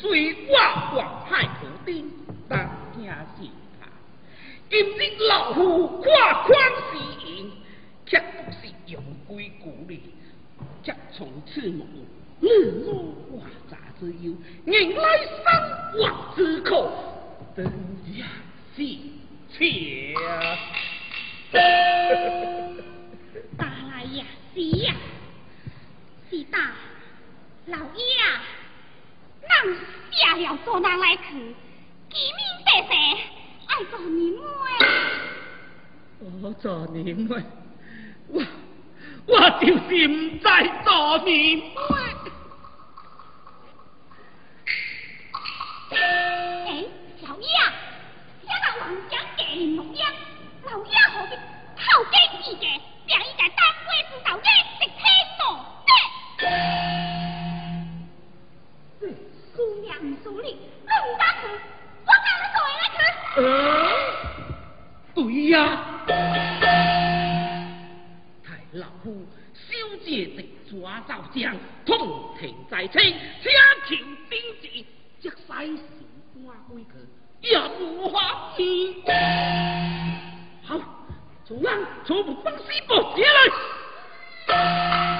虽我皇太后顶，当惊死他。今日老夫跨宽是言，却不是用归故里，却从此无日落万杂之忧。在清，请求兵职，即使是官归去，也无法子。好，主人，全部分析不起。来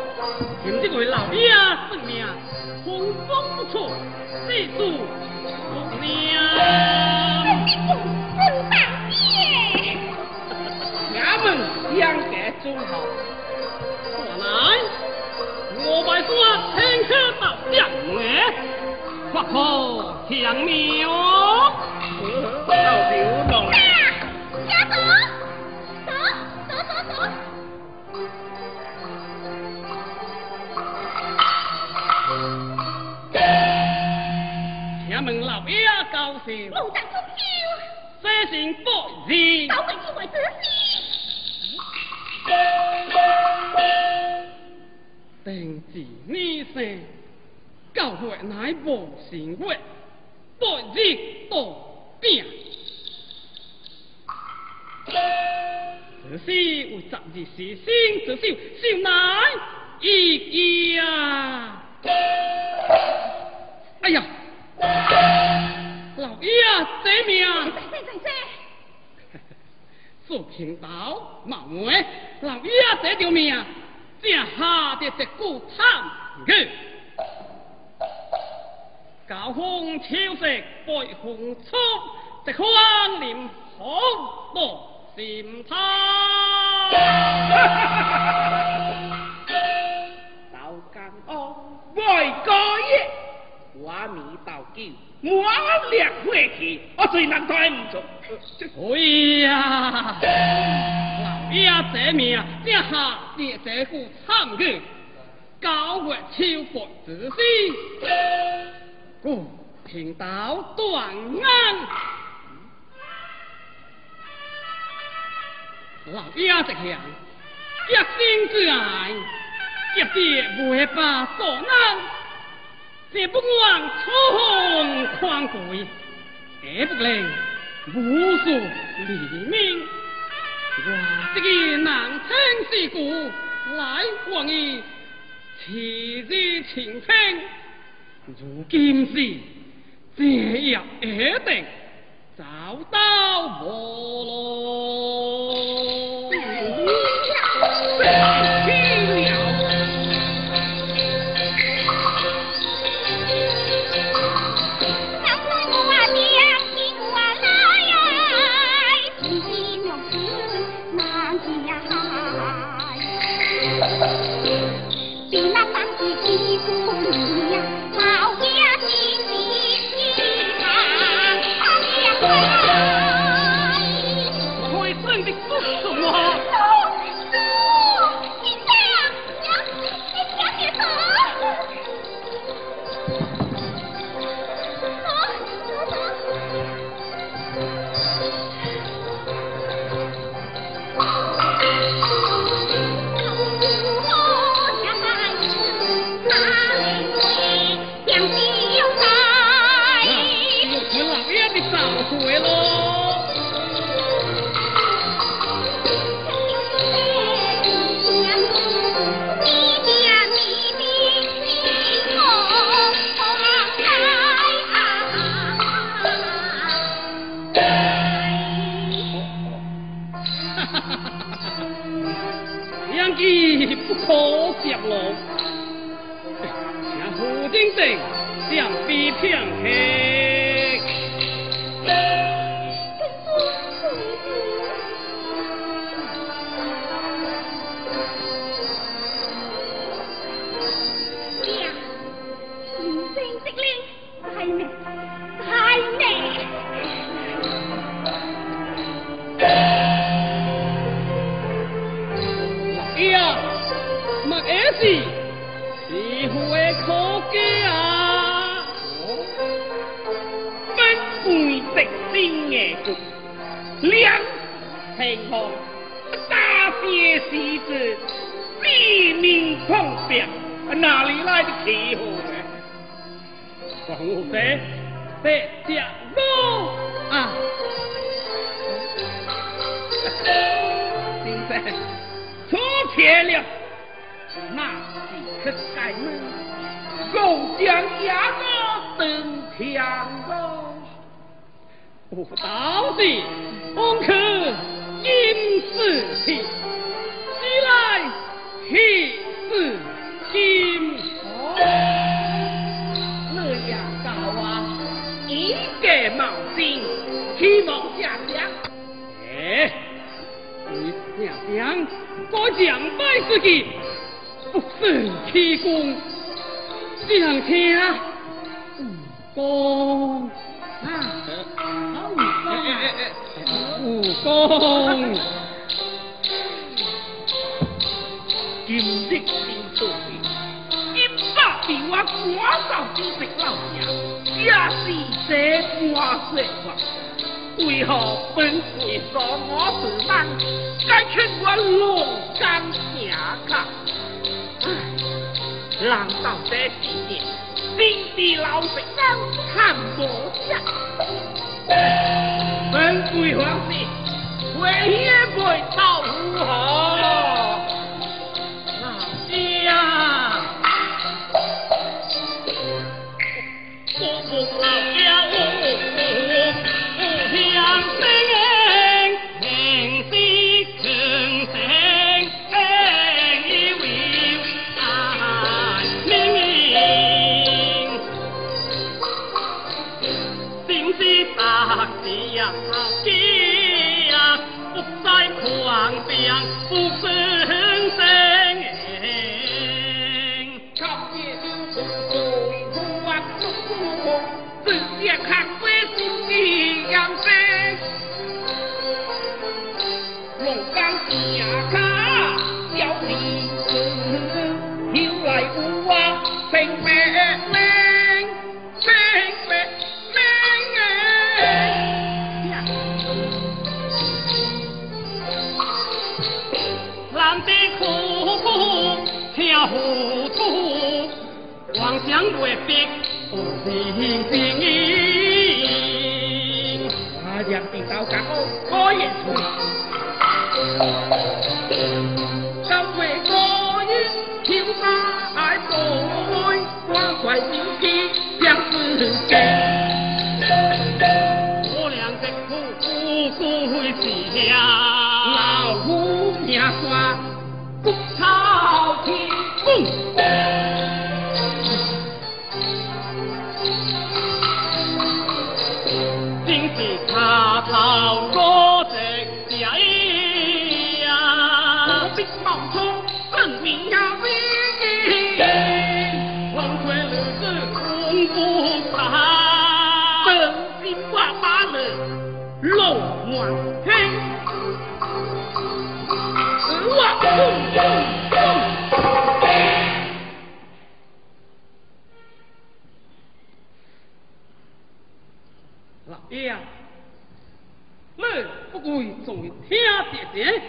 请这位老爷圣命，风风不错，记住福命。孙大爷，衙门相隔忠好。来，我拜说天客到将哎。不可相谬。老刘弄。家高兴。路上中秋。三心不义。早为一位子婿。定是你生。教会乃无成活，待日当变。此时为昨日时先之少，少乃意义啊！哎呀，老爷这命，苏 平道冒昧，老爷这条命，正下的一股汤去。高峰秋色，北风初，直光临红落心头。老干哦，外高爷，我米道酒，我烈火气，我最难对唔住。哎呀，老爷这命，这下列这股惨剧，高月秋风自西。故听到断案，老爷这样一心之爱，一别未把所难，这不枉初逢狂鬼也不领无数黎明我这个难天之故来和你齐聚青春如今是这样一定找到我喽 出钱了，那即刻开门，共将压个登天高。我到底方可因此起，起来气势金火。那大王啊，应该冒险，希望将。将国将败之极，不胜其功。只行听，武功啊，武功，今日天早，一早叫我赶走几只老鸟，也是这话实话。为何本是说我是人，该劝我龙江下客？唉，难道这世年心地老实，人看不见？本为何是为一为道如何？不分皇上未必不认真。我两地刀甲我可言出，今为我因挑大爱光怪心机两世间。我俩这苦不归家，老不归在听爹爹，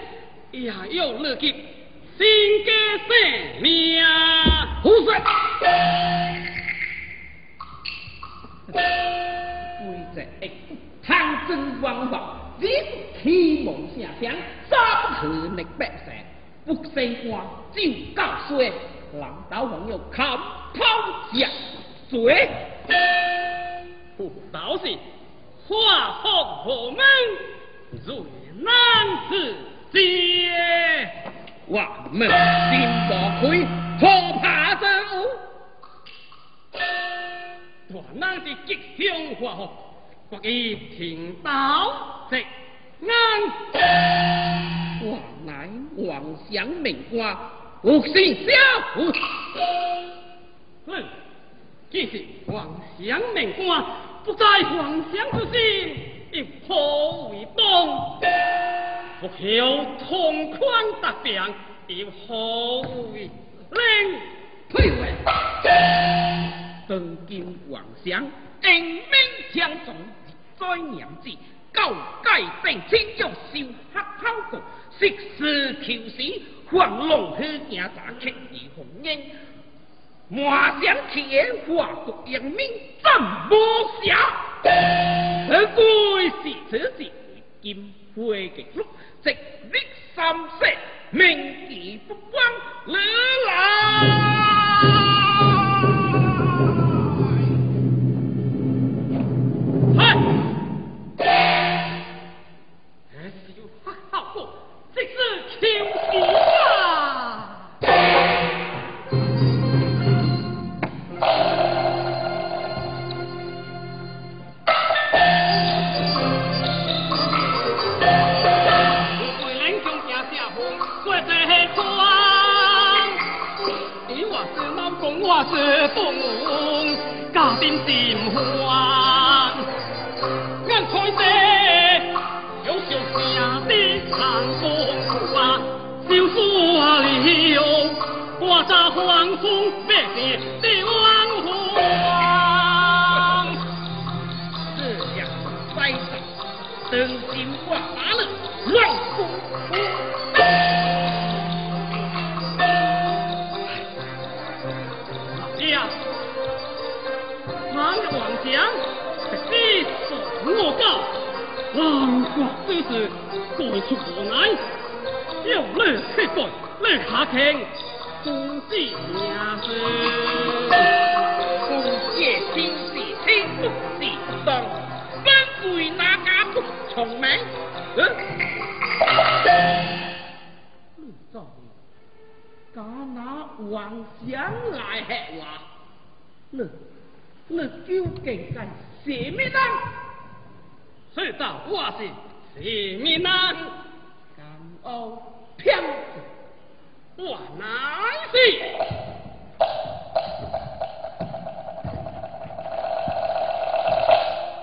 也要乐极新家生命。胡说！规则一汤真王法，只天梦下乡，三可逆百姓，不升官就告衰，老道王要砍头下水，不倒是。化风何门，如难自接。我们心不亏，何怕走？大难是吉祥话，不以听到即安。我乃皇上命官，无心小虎。嗯，既是皇上命官。不在皇上之心，又何为帮？不求同款达病，又何为令？退位！当今皇上英明强壮，在娘子，高阶并清将小黑口过，实事求是，黄龙去行查克而红英。马想天华国英明怎么下？此贵是此时金辉的禄，直立三色，名义不光来来。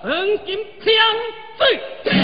黄金骗子。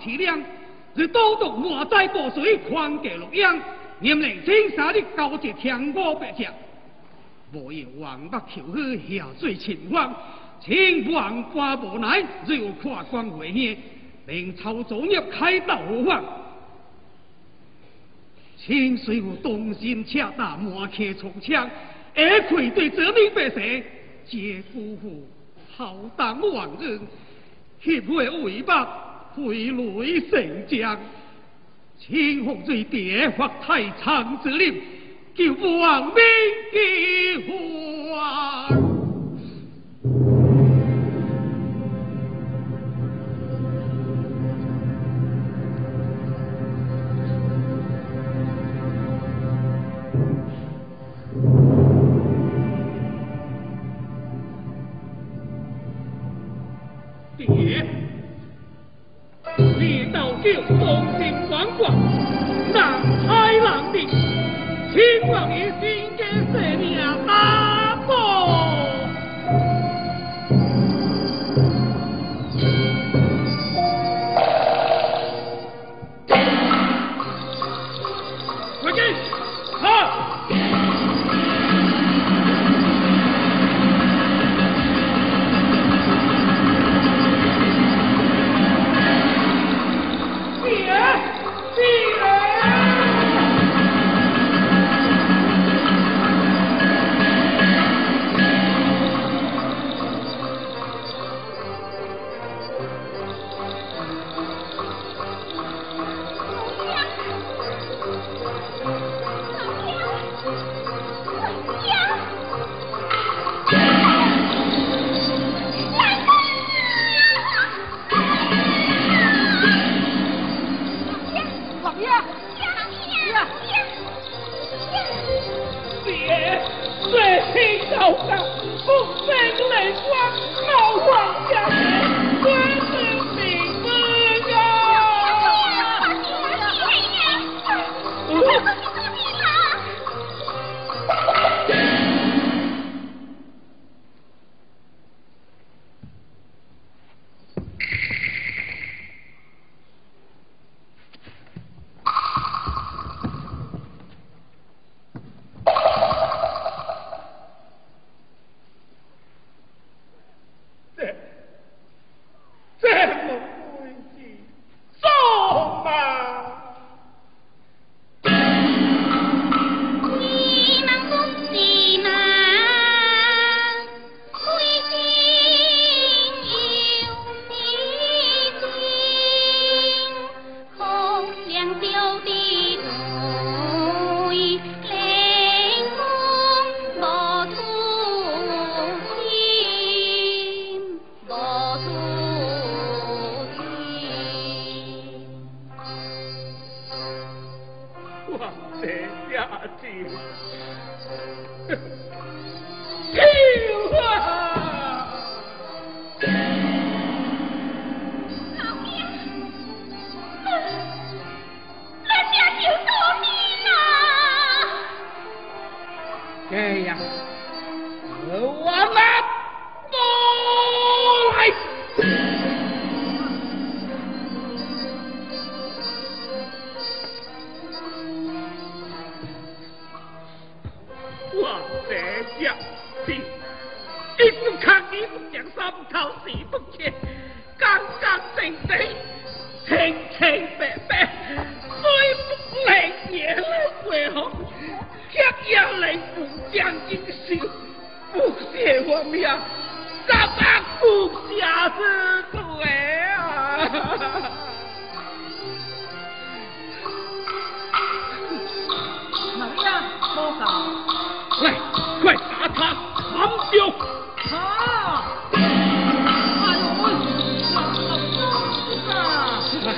凄凉，是多毒满载暴水，狂给洛阳，念令青沙的高洁天国百姓，无有王八求去下水秦王，秦王发无奈，又跨关回去，令曹作业开道荒。清水有动心恰大满客冲枪，而愧对泽民百姓，皆辜负浩荡往日，血会为百。挥泪成江，清风最别发太仓之令，救亡命的花。这样，我们不。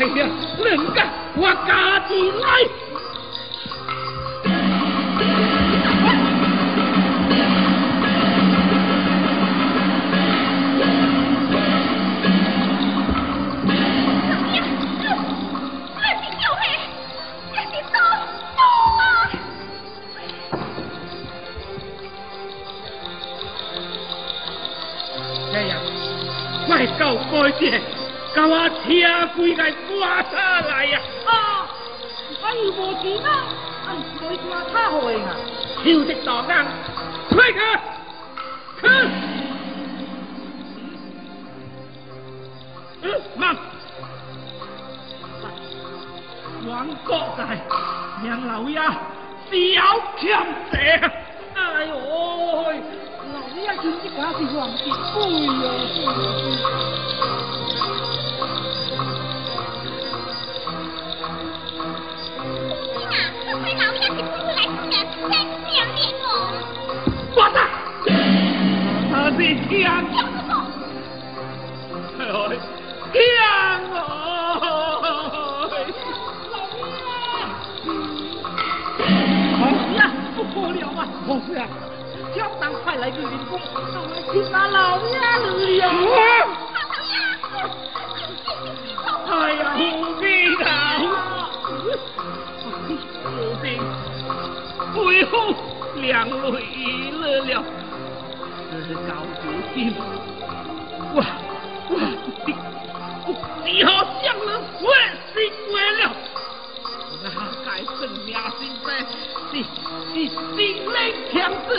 哎呀，人家我家己来。快点，给我车柜来挂下来呀！啊，我又无钱啊，哎，可以挂他回啊，就这大人，快去，去！嗯，慢。王国在，杨老爷小欠债。哎呦，老爷今日家是皇帝贵哟。天，天老爷，不可了。啊！何事啊？江南快来个员工，去把老爷了。哎呀，不必了，不必，背后两泪了。了。是高如今，我我的我只好向人说心为了，那该生命心悲，是是心灵强子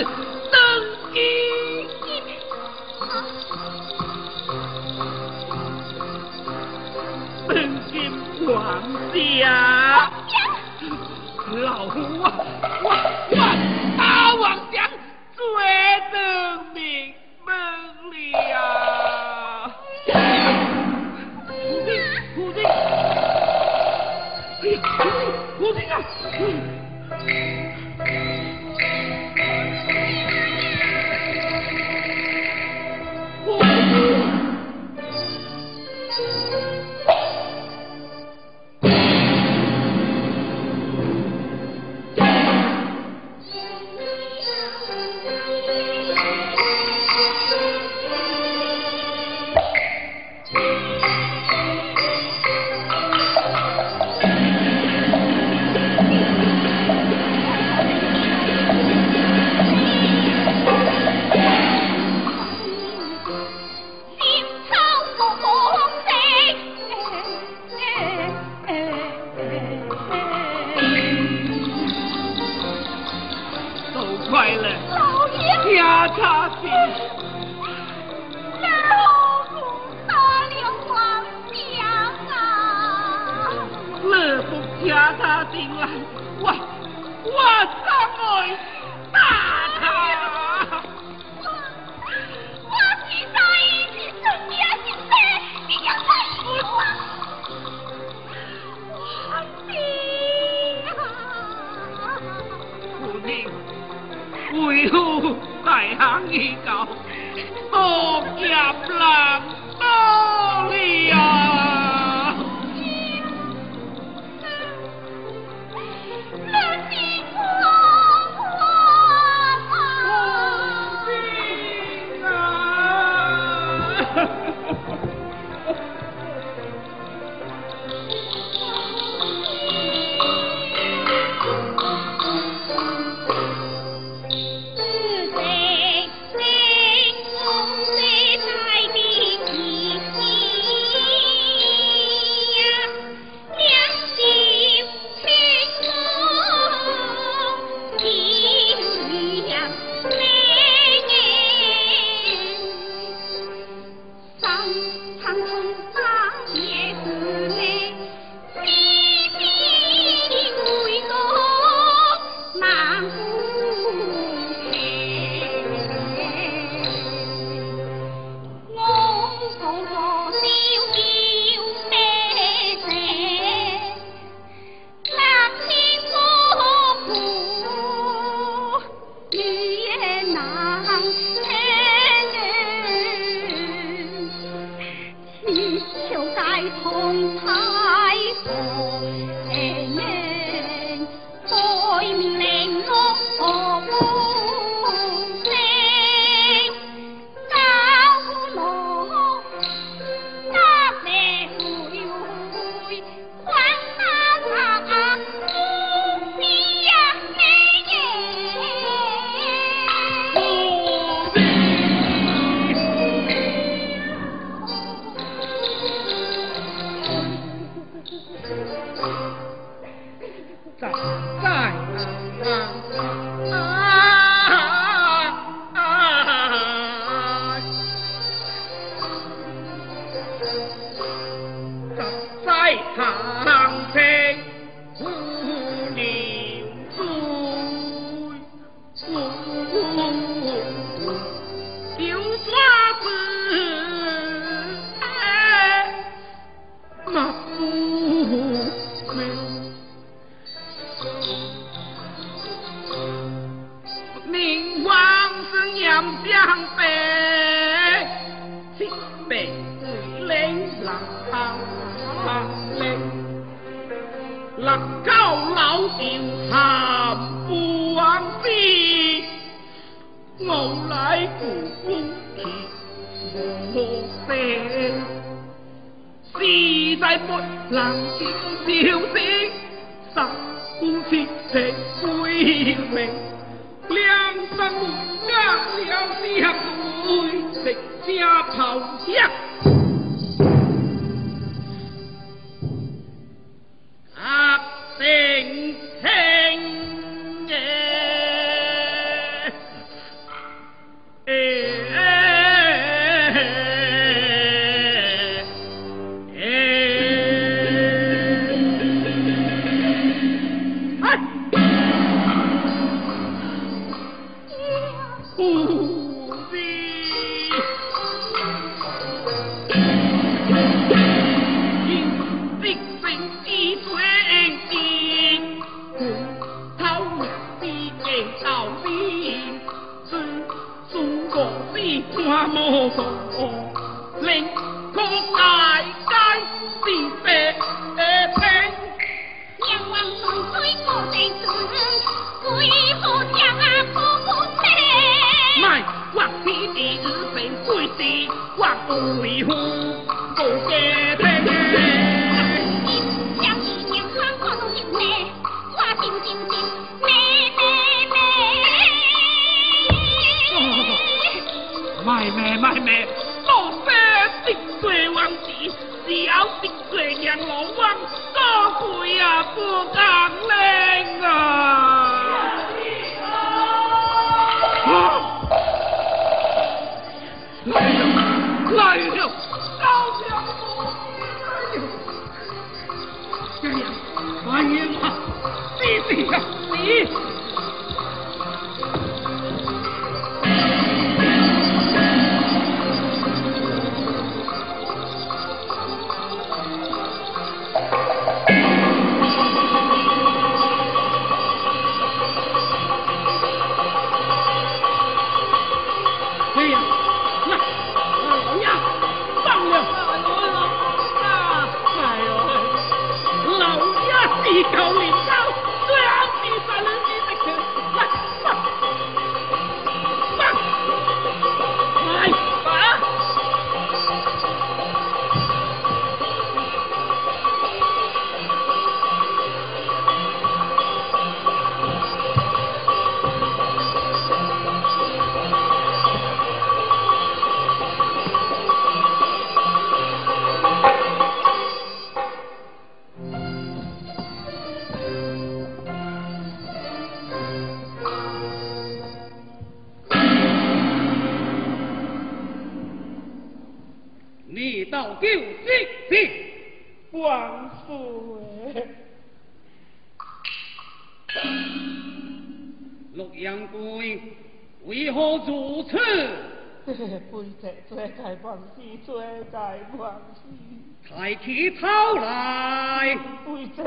抬起头来，不干。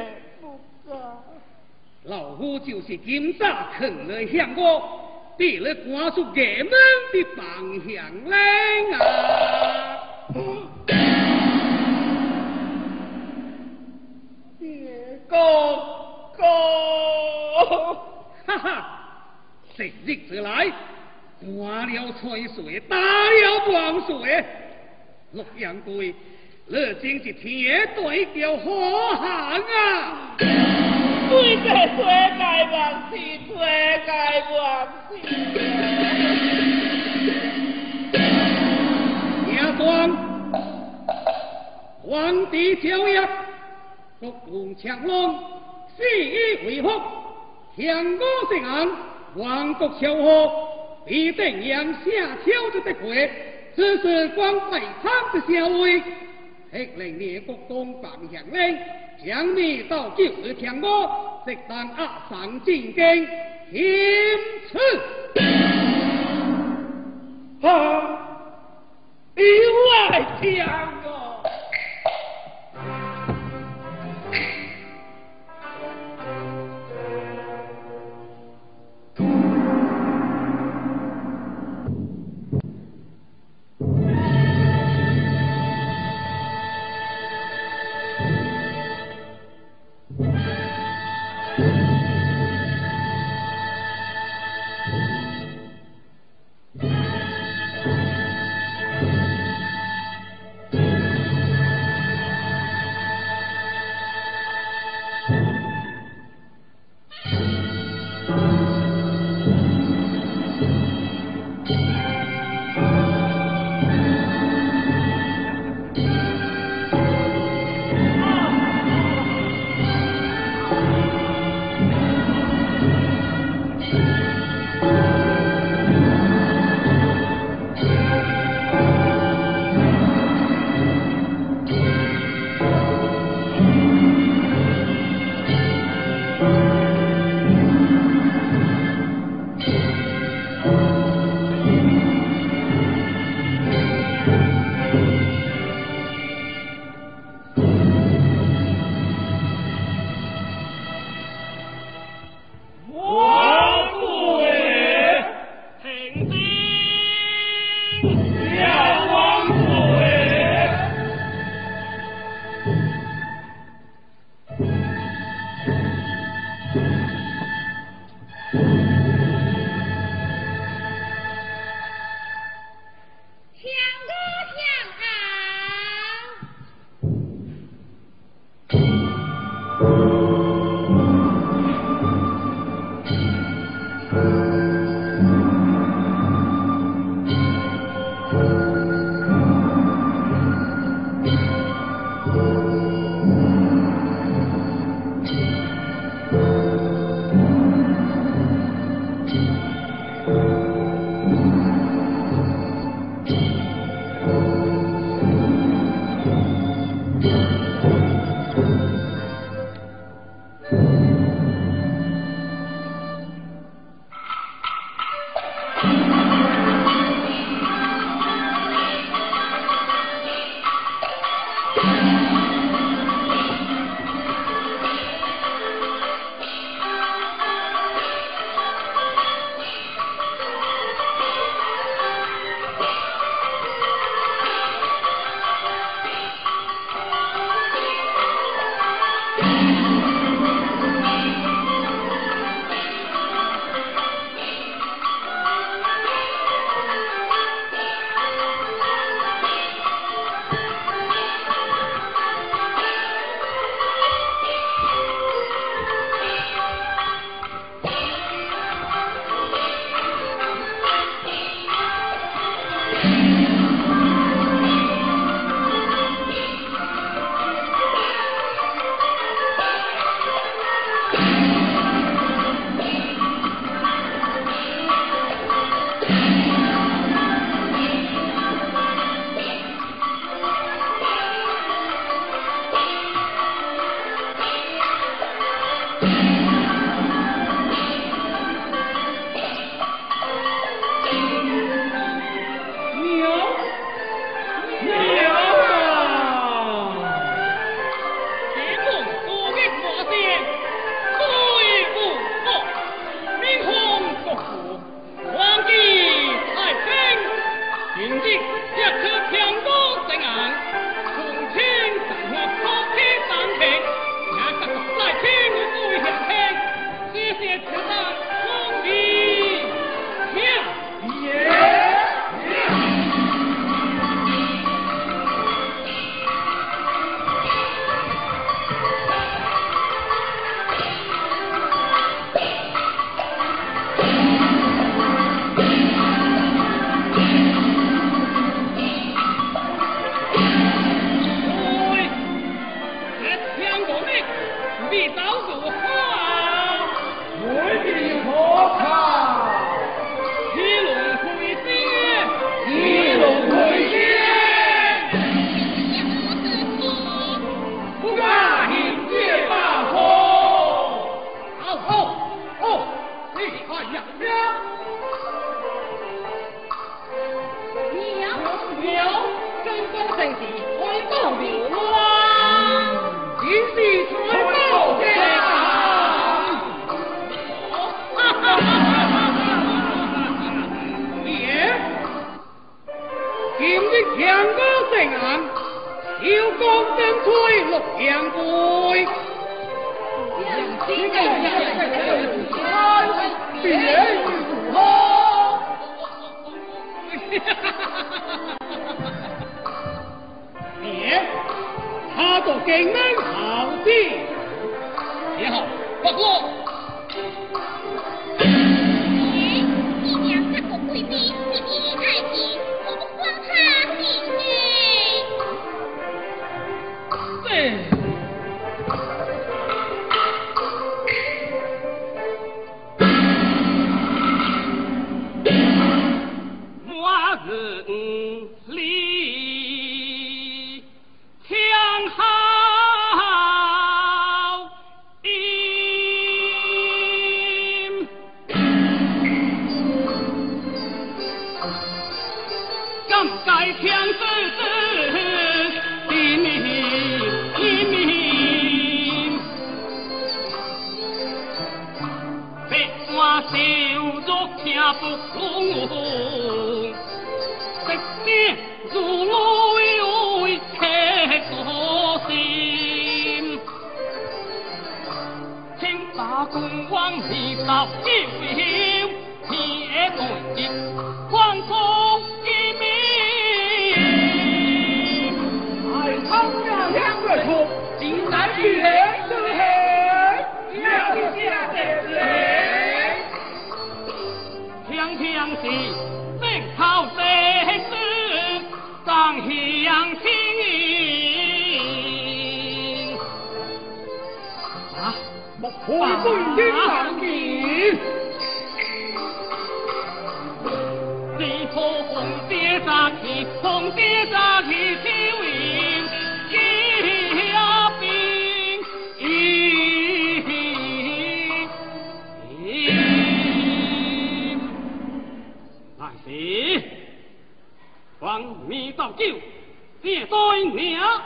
老夫就是今早肯来向我，别来赶出衙门的方向来啊！爹公公，哈哈，成日之来，刮了吹水，打了黄水，洛阳贵。如今是天对叫好汉啊？对这世界万事，世界万事。亚庄，皇帝诏曰：国王强龙，死以为福，向我圣安，万国祥和，北兵扬下敲着的鼓，只是光北仓的小尉，黑脸脸国光扮相威，将你到酒来听我，直当押上进京天赐啊，又来听啊。该天子的命，一命。别话羞辱天不公，这你如我为客所心，请把公王你到京。你奉天上命，你托红爹扎起，红爹扎起天命。王你到救，你也带娘。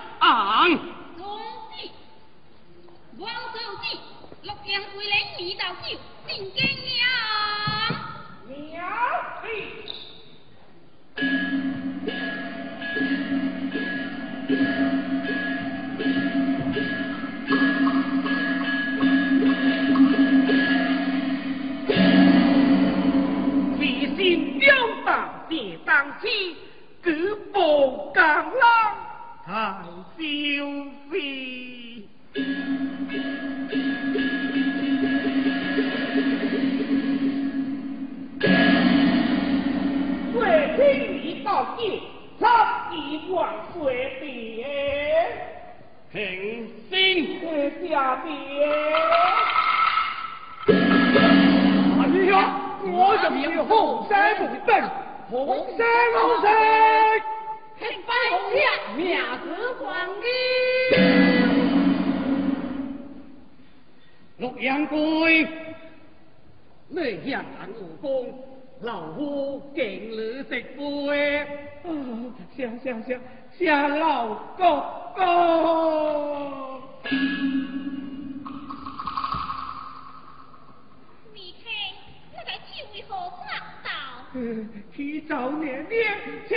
上计，举步浪太消费。岁天已到尽，差一万岁。平心谢下别。阿弟兄，我怎么样？后山不等。红色红色，黑白相，名字冠你。洛阳归，你向人有功，老夫敬你一杯。啊，谢谢谢谢老哥哥。去起早年年轻去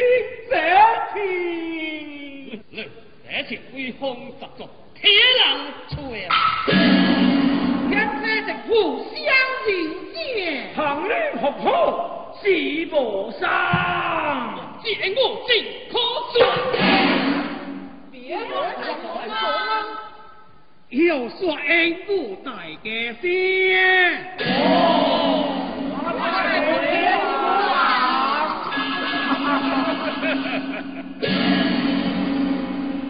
这次威风十足铁狼出现一个人不想听见旁人好好喜不上节目可做别人怎么说呢要说 a 不带个心哦。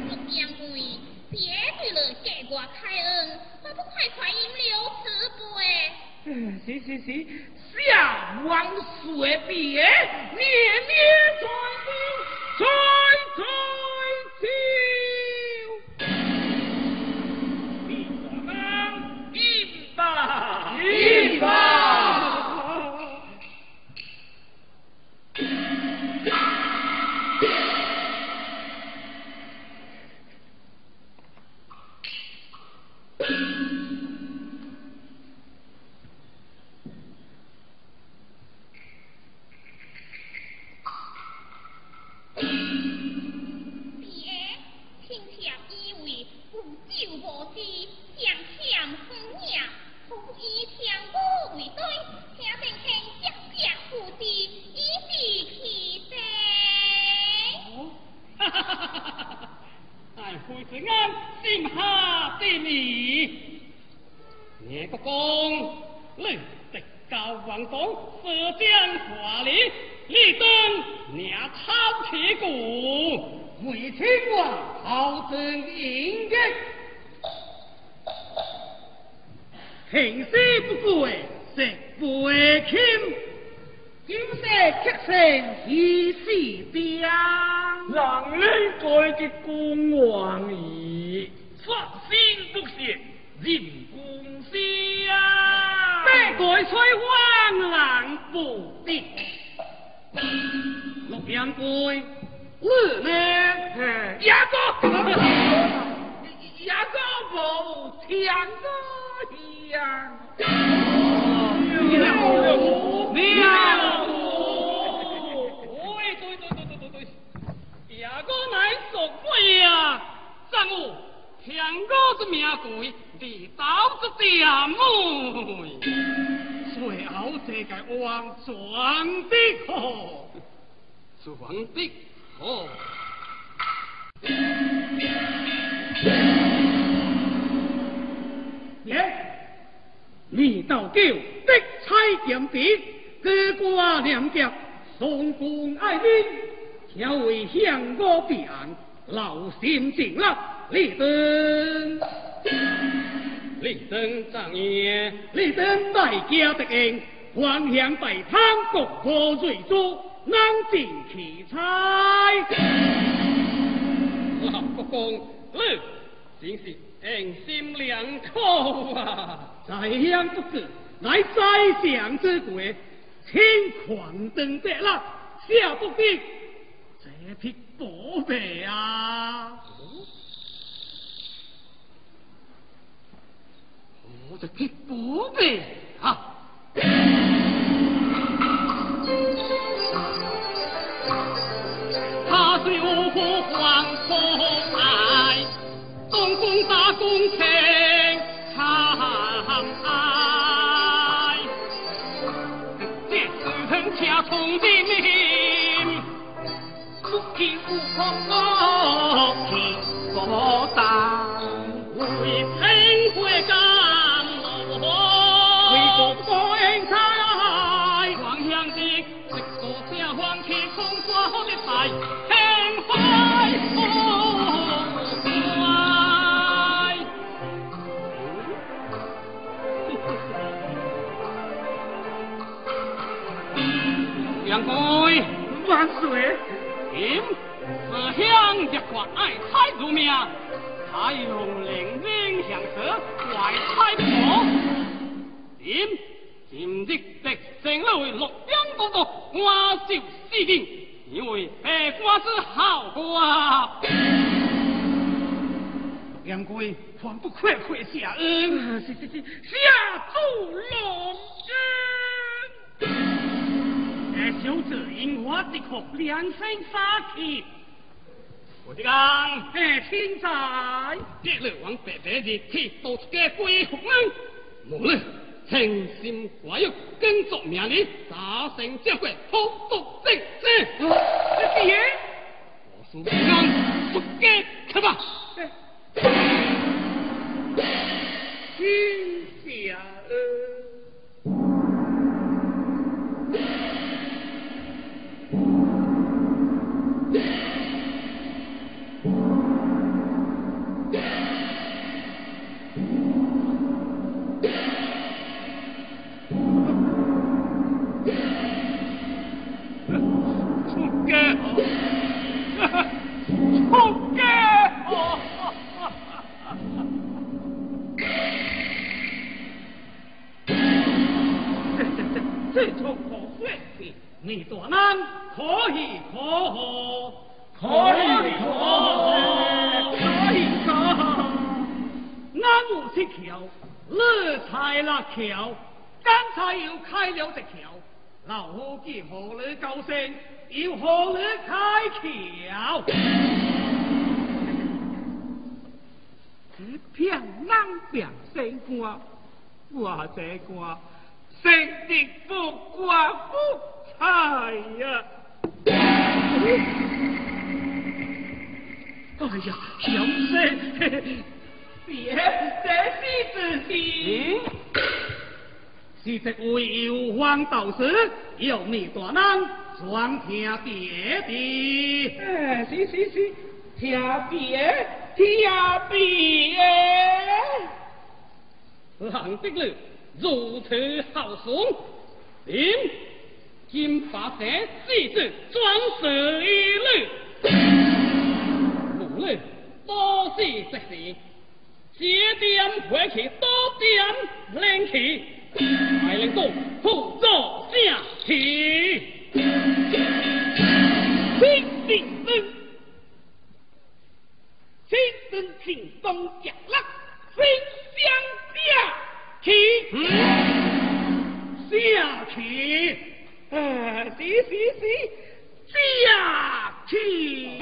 六点过，别对了，谢过开恩，还不快快饮六次杯？嗯，行行行，下碗水别，你你。最后这个王壮的好，壮的好。耶！你到叫的彩剑笔，各挂两脚，送公爱民，调为向我边，劳心尽力，立等，立等张爷，立等大家的恩，还向北汤国破瑞珠，难尽奇才。老国公，你真是恩心良口啊！在乡不过，乃宰相之国，请狂登得了，下不必这匹宝贝啊！我这匹宝啊！他虽无火黄风爱，东宫大宫情长爱，这是恨家从的命，不听无风听不当，杨贵，万岁！今思乡一挂爱财如命，他用令人相舍，怀财破。今今日的城内洛阳都督我就死定，因为百官之好啊！杨贵，还不快快下恩？是是是，下注龙针。这小子因我的可良心发气，我的讲，哎，天才！这老王白白的替多出个鬼红人，无论。诚心寡欲，跟着命令，大成这块好多正正。爹，我属刚出家去吧。天下你大人可以可贺，可以。可贺可以。可贺。俺有这桥，你才那桥，刚才又开了这桥，老伙计和你高兴，又和你开桥。这片人变生官，我这官。生的不挂不彩呀！哦，哎呀，小生，别这是自己。是这位有方道士，有你大人，专听别的。哎，是是是，听别，听别。郎的女如此孝顺，因今把这四子装饰一律，无论多事之事，这点回去多点灵气。来领导，辅助下去。请定灯，请灯请东降落，请相下去，下去，哎谁谁谁呀起